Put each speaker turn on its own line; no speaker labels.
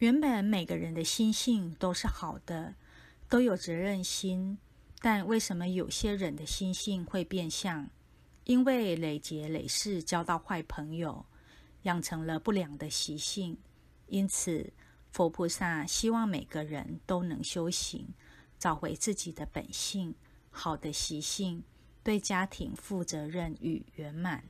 原本每个人的心性都是好的，都有责任心。但为什么有些人的心性会变相？因为累劫累世，交到坏朋友，养成了不良的习性。因此，佛菩萨希望每个人都能修行，找回自己的本性。好的习性对家庭负责任与圆满。